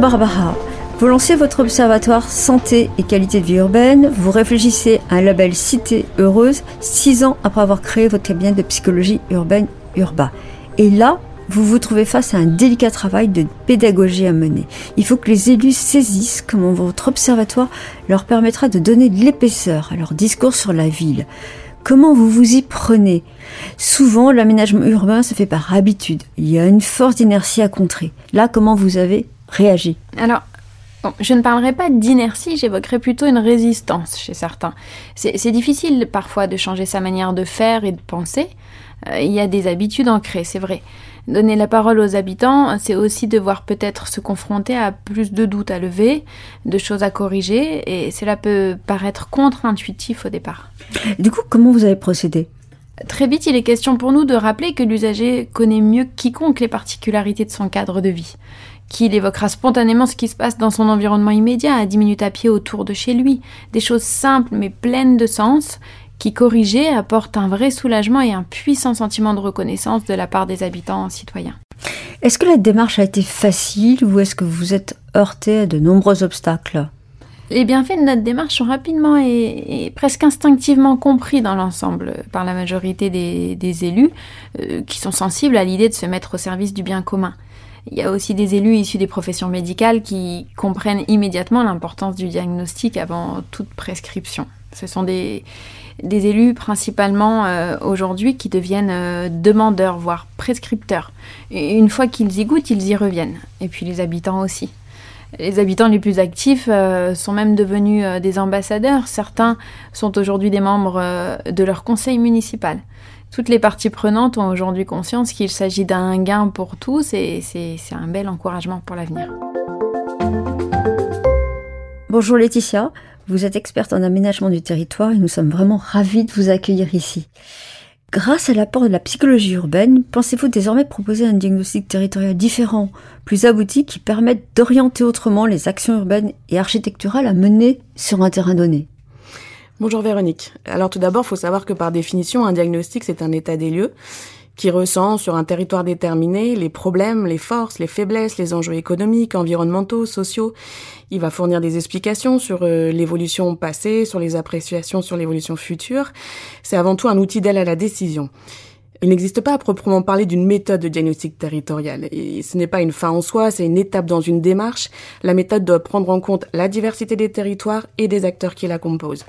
Barbara, vous lancez votre observatoire santé et qualité de vie urbaine, vous réfléchissez à un label Cité Heureuse six ans après avoir créé votre cabinet de psychologie urbaine Urba. Et là, vous vous trouvez face à un délicat travail de pédagogie à mener. Il faut que les élus saisissent comment votre observatoire leur permettra de donner de l'épaisseur à leur discours sur la ville. Comment vous vous y prenez? Souvent, l'aménagement urbain se fait par habitude. Il y a une force d'inertie à contrer. Là, comment vous avez réagit Alors, je ne parlerai pas d'inertie, j'évoquerai plutôt une résistance chez certains. C'est difficile parfois de changer sa manière de faire et de penser. Euh, il y a des habitudes ancrées, c'est vrai. Donner la parole aux habitants, c'est aussi devoir peut-être se confronter à plus de doutes à lever, de choses à corriger, et cela peut paraître contre-intuitif au départ. Du coup, comment vous avez procédé? Très vite, il est question pour nous de rappeler que l'usager connaît mieux quiconque les particularités de son cadre de vie qu'il évoquera spontanément ce qui se passe dans son environnement immédiat, à 10 minutes à pied autour de chez lui. Des choses simples mais pleines de sens, qui corrigées apportent un vrai soulagement et un puissant sentiment de reconnaissance de la part des habitants citoyens. Est-ce que la démarche a été facile ou est-ce que vous êtes heurté à de nombreux obstacles? Les bienfaits de notre démarche sont rapidement et, presque instinctivement compris dans l'ensemble par la majorité des, élus euh, qui sont sensibles à l'idée de se mettre au service du bien commun. Il y a aussi des élus issus des professions médicales qui comprennent immédiatement l'importance du diagnostic avant toute prescription. Ce sont des, des élus principalement euh, aujourd'hui qui deviennent euh, demandeurs, voire prescripteurs. Une fois qu'ils y goûtent, ils y reviennent. Et puis les habitants aussi. Les habitants les plus actifs euh, sont même devenus des ambassadeurs. Certains sont aujourd'hui des membres de leur conseil municipal. Toutes les parties prenantes ont aujourd'hui conscience qu'il s'agit d'un gain pour tous et c'est un bel encouragement pour l'avenir. Bonjour Laetitia, vous êtes experte en aménagement du territoire et nous sommes vraiment ravis de vous accueillir ici. Grâce à l'apport de la psychologie urbaine, pensez-vous désormais proposer un diagnostic territorial différent, plus abouti, qui permette d'orienter autrement les actions urbaines et architecturales à mener sur un terrain donné? Bonjour Véronique. Alors tout d'abord, il faut savoir que par définition, un diagnostic, c'est un état des lieux qui ressent sur un territoire déterminé les problèmes, les forces, les faiblesses, les enjeux économiques, environnementaux, sociaux. Il va fournir des explications sur euh, l'évolution passée, sur les appréciations sur l'évolution future. C'est avant tout un outil d'aide à la décision. Il n'existe pas à proprement parler d'une méthode de diagnostic territorial. Et ce n'est pas une fin en soi, c'est une étape dans une démarche. La méthode doit prendre en compte la diversité des territoires et des acteurs qui la composent.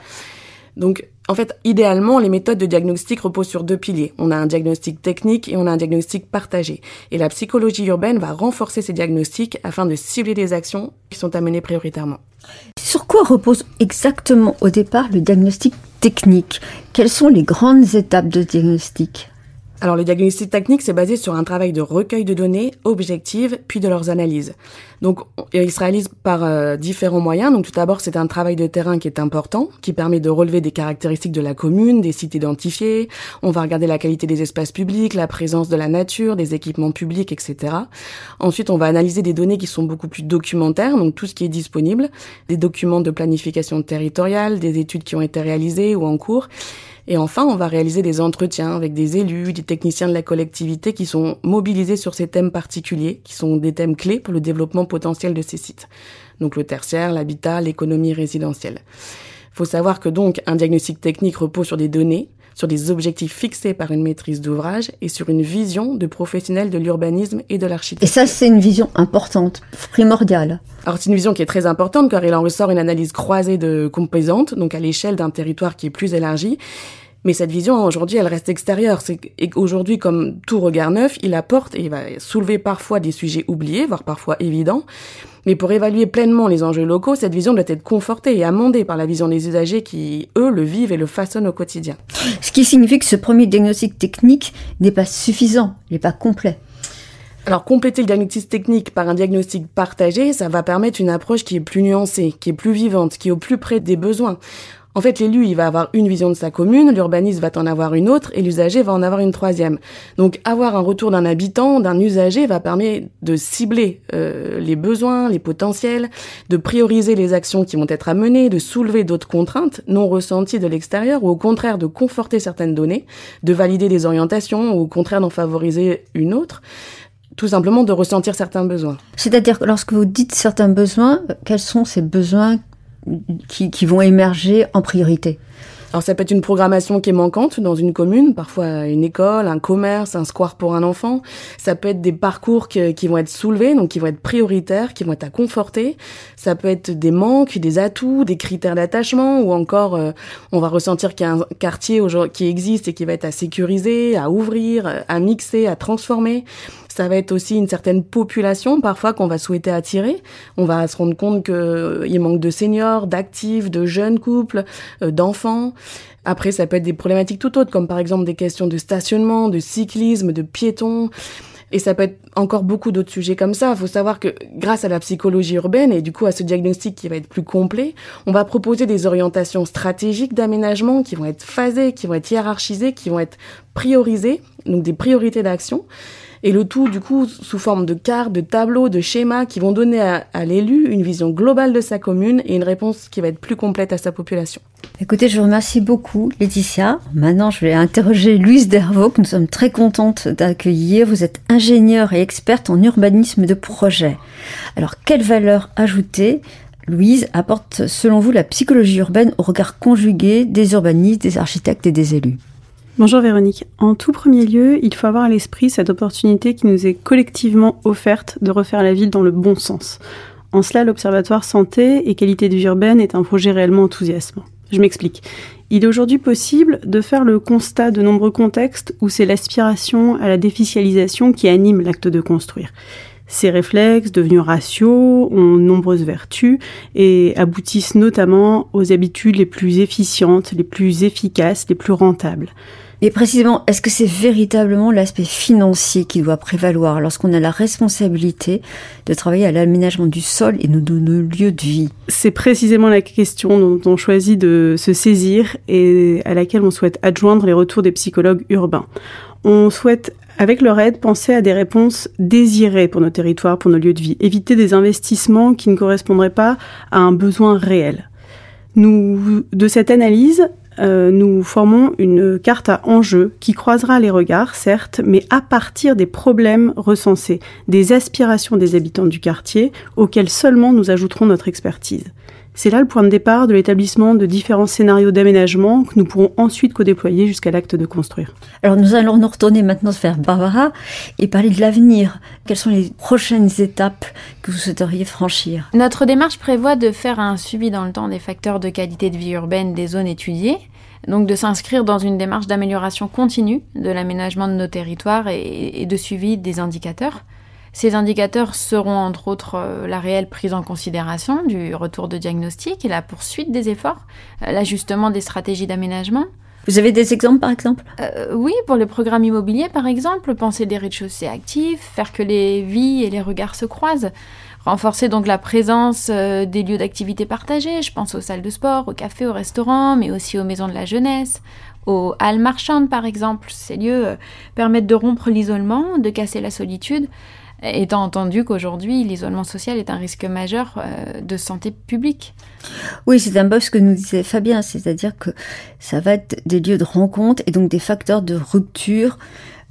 Donc, en fait, idéalement, les méthodes de diagnostic reposent sur deux piliers. On a un diagnostic technique et on a un diagnostic partagé. Et la psychologie urbaine va renforcer ces diagnostics afin de cibler des actions qui sont à mener prioritairement. Sur quoi repose exactement au départ le diagnostic technique? Quelles sont les grandes étapes de diagnostic? Alors le diagnostic technique, c'est basé sur un travail de recueil de données objectives, puis de leurs analyses. Donc il se réalise par euh, différents moyens. Donc tout d'abord, c'est un travail de terrain qui est important, qui permet de relever des caractéristiques de la commune, des sites identifiés. On va regarder la qualité des espaces publics, la présence de la nature, des équipements publics, etc. Ensuite, on va analyser des données qui sont beaucoup plus documentaires, donc tout ce qui est disponible, des documents de planification territoriale, des études qui ont été réalisées ou en cours. Et enfin, on va réaliser des entretiens avec des élus, des techniciens de la collectivité qui sont mobilisés sur ces thèmes particuliers, qui sont des thèmes clés pour le développement potentiel de ces sites. Donc le tertiaire, l'habitat, l'économie résidentielle. Il faut savoir que donc un diagnostic technique repose sur des données, sur des objectifs fixés par une maîtrise d'ouvrage et sur une vision de professionnels de l'urbanisme et de l'architecture. Et ça, c'est une vision importante, primordiale. Alors c'est une vision qui est très importante car il en ressort une analyse croisée de composantes, donc à l'échelle d'un territoire qui est plus élargi. Mais cette vision, aujourd'hui, elle reste extérieure. C'est aujourd'hui, comme tout regard neuf, il apporte et il va soulever parfois des sujets oubliés, voire parfois évidents. Mais pour évaluer pleinement les enjeux locaux, cette vision doit être confortée et amendée par la vision des usagers qui, eux, le vivent et le façonnent au quotidien. Ce qui signifie que ce premier diagnostic technique n'est pas suffisant, n'est pas complet. Alors compléter le diagnostic technique par un diagnostic partagé, ça va permettre une approche qui est plus nuancée, qui est plus vivante, qui est au plus près des besoins. En fait, l'élu, il va avoir une vision de sa commune, l'urbaniste va en avoir une autre et l'usager va en avoir une troisième. Donc, avoir un retour d'un habitant, d'un usager, va permettre de cibler euh, les besoins, les potentiels, de prioriser les actions qui vont être à mener, de soulever d'autres contraintes non ressenties de l'extérieur ou au contraire de conforter certaines données, de valider des orientations ou au contraire d'en favoriser une autre tout simplement de ressentir certains besoins. C'est-à-dire que lorsque vous dites certains besoins, quels sont ces besoins qui, vont émerger en priorité alors ça peut être une programmation qui est manquante dans une commune, parfois une école, un commerce, un square pour un enfant. Ça peut être des parcours qui vont être soulevés, donc qui vont être prioritaires, qui vont être à conforter. Ça peut être des manques, des atouts, des critères d'attachement, ou encore euh, on va ressentir qu'il y a un quartier qui existe et qui va être à sécuriser, à ouvrir, à mixer, à transformer. Ça va être aussi une certaine population parfois qu'on va souhaiter attirer. On va se rendre compte qu'il euh, manque de seniors, d'actifs, de jeunes couples, euh, d'enfants. Après, ça peut être des problématiques tout autres, comme par exemple des questions de stationnement, de cyclisme, de piétons. Et ça peut être encore beaucoup d'autres sujets comme ça. Il faut savoir que grâce à la psychologie urbaine et du coup à ce diagnostic qui va être plus complet, on va proposer des orientations stratégiques d'aménagement qui vont être phasées, qui vont être hiérarchisées, qui vont être priorisées, donc des priorités d'action et le tout du coup sous forme de cartes, de tableaux, de schémas qui vont donner à, l'élu une vision globale de sa commune et une réponse qui va être plus complète à sa population. Écoutez, je vous remercie beaucoup Laetitia. Maintenant, je vais interroger Louise Dervaux que nous sommes très contentes d'accueillir. Vous êtes ingénieure et experte en urbanisme de projet. Alors, quelle valeur ajoutée Louise apporte selon vous la psychologie urbaine au regard conjugué des urbanistes, des architectes et des élus? Bonjour Véronique. En tout premier lieu, il faut avoir à l'esprit cette opportunité qui nous est collectivement offerte de refaire la ville dans le bon sens. En cela, l'Observatoire Santé et Qualité de vie urbaine est un projet réellement enthousiasmant. Je m'explique. Il est aujourd'hui possible de faire le constat de nombreux contextes où c'est l'aspiration à la déficialisation qui anime l'acte de construire. Ces réflexes, devenus ratios, ont nombreuses vertus et aboutissent notamment aux habitudes les plus efficientes, les plus efficaces, les plus rentables. Et précisément, est-ce que c'est véritablement l'aspect financier qui doit prévaloir lorsqu'on a la responsabilité de travailler à l'aménagement du sol et de nos lieux de vie? C'est précisément la question dont on choisit de se saisir et à laquelle on souhaite adjoindre les retours des psychologues urbains. On souhaite avec leur aide, penser à des réponses désirées pour nos territoires, pour nos lieux de vie, éviter des investissements qui ne correspondraient pas à un besoin réel. De cette analyse, euh, nous formons une carte à enjeux qui croisera les regards, certes, mais à partir des problèmes recensés, des aspirations des habitants du quartier, auxquels seulement nous ajouterons notre expertise. C'est là le point de départ de l'établissement de différents scénarios d'aménagement que nous pourrons ensuite co-déployer jusqu'à l'acte de construire. Alors nous allons nous retourner maintenant vers Barbara et parler de l'avenir. Quelles sont les prochaines étapes que vous souhaiteriez franchir? Notre démarche prévoit de faire un suivi dans le temps des facteurs de qualité de vie urbaine des zones étudiées, donc de s'inscrire dans une démarche d'amélioration continue de l'aménagement de nos territoires et de suivi des indicateurs. Ces indicateurs seront entre autres euh, la réelle prise en considération du retour de diagnostic et la poursuite des efforts, euh, l'ajustement des stratégies d'aménagement. Vous avez des exemples par exemple? Euh, Oui, pour le programme immobilier par exemple, penser des rez-de-chaussée actifs, faire que les vies et les regards se croisent, renforcer donc la présence des lieux d'activité partagés, je pense aux salles de sport, aux cafés, aux restaurants, mais aussi aux maisons de la jeunesse, aux halles marchandes par exemple. Ces lieux permettent de rompre l'isolement, de casser la solitude, étant entendu qu'aujourd'hui, l'isolement social est un risque majeur euh, de santé publique. Oui, c'est un peu ce que nous disait Fabien, c'est-à-dire que ça va être des lieux de rencontre et donc des facteurs de rupture,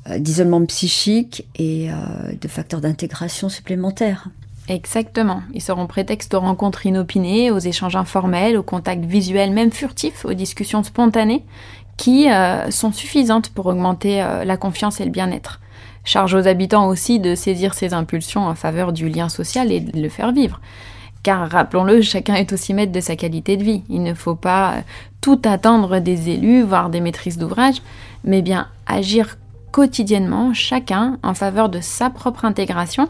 euh, d'isolement psychique et euh, de facteurs d'intégration supplémentaires. Exactement. Ils seront prétexte aux rencontres inopinées, aux échanges informels, aux contacts visuels, même furtifs, aux discussions spontanées, qui sont suffisantes pour augmenter la confiance et le bien-être. Charge aux habitants aussi de saisir ces impulsions en faveur du lien social et de le faire vivre. Car rappelons-le, chacun est aussi maître de sa qualité de vie. Il ne faut pas tout attendre des élus, voire des maîtrises d'ouvrage, mais bien agir quotidiennement, chacun, en faveur de sa propre intégration,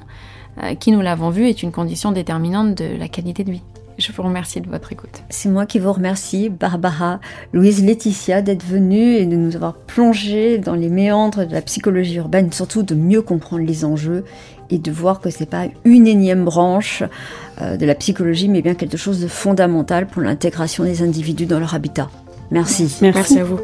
euh, qui, nous l'avons vu, est une condition déterminante de la qualité de vie. Je vous remercie de votre écoute. C'est moi qui vous remercie, Barbara, Louise Laetitia, d'être venue et de nous avoir plongé dans les méandres de la psychologie urbaine, surtout de mieux comprendre les enjeux et de voir que c'est pas une énième branche euh, de la psychologie, mais bien quelque chose de fondamental pour l'intégration des individus dans leur habitat. Merci. Merci, Merci à vous.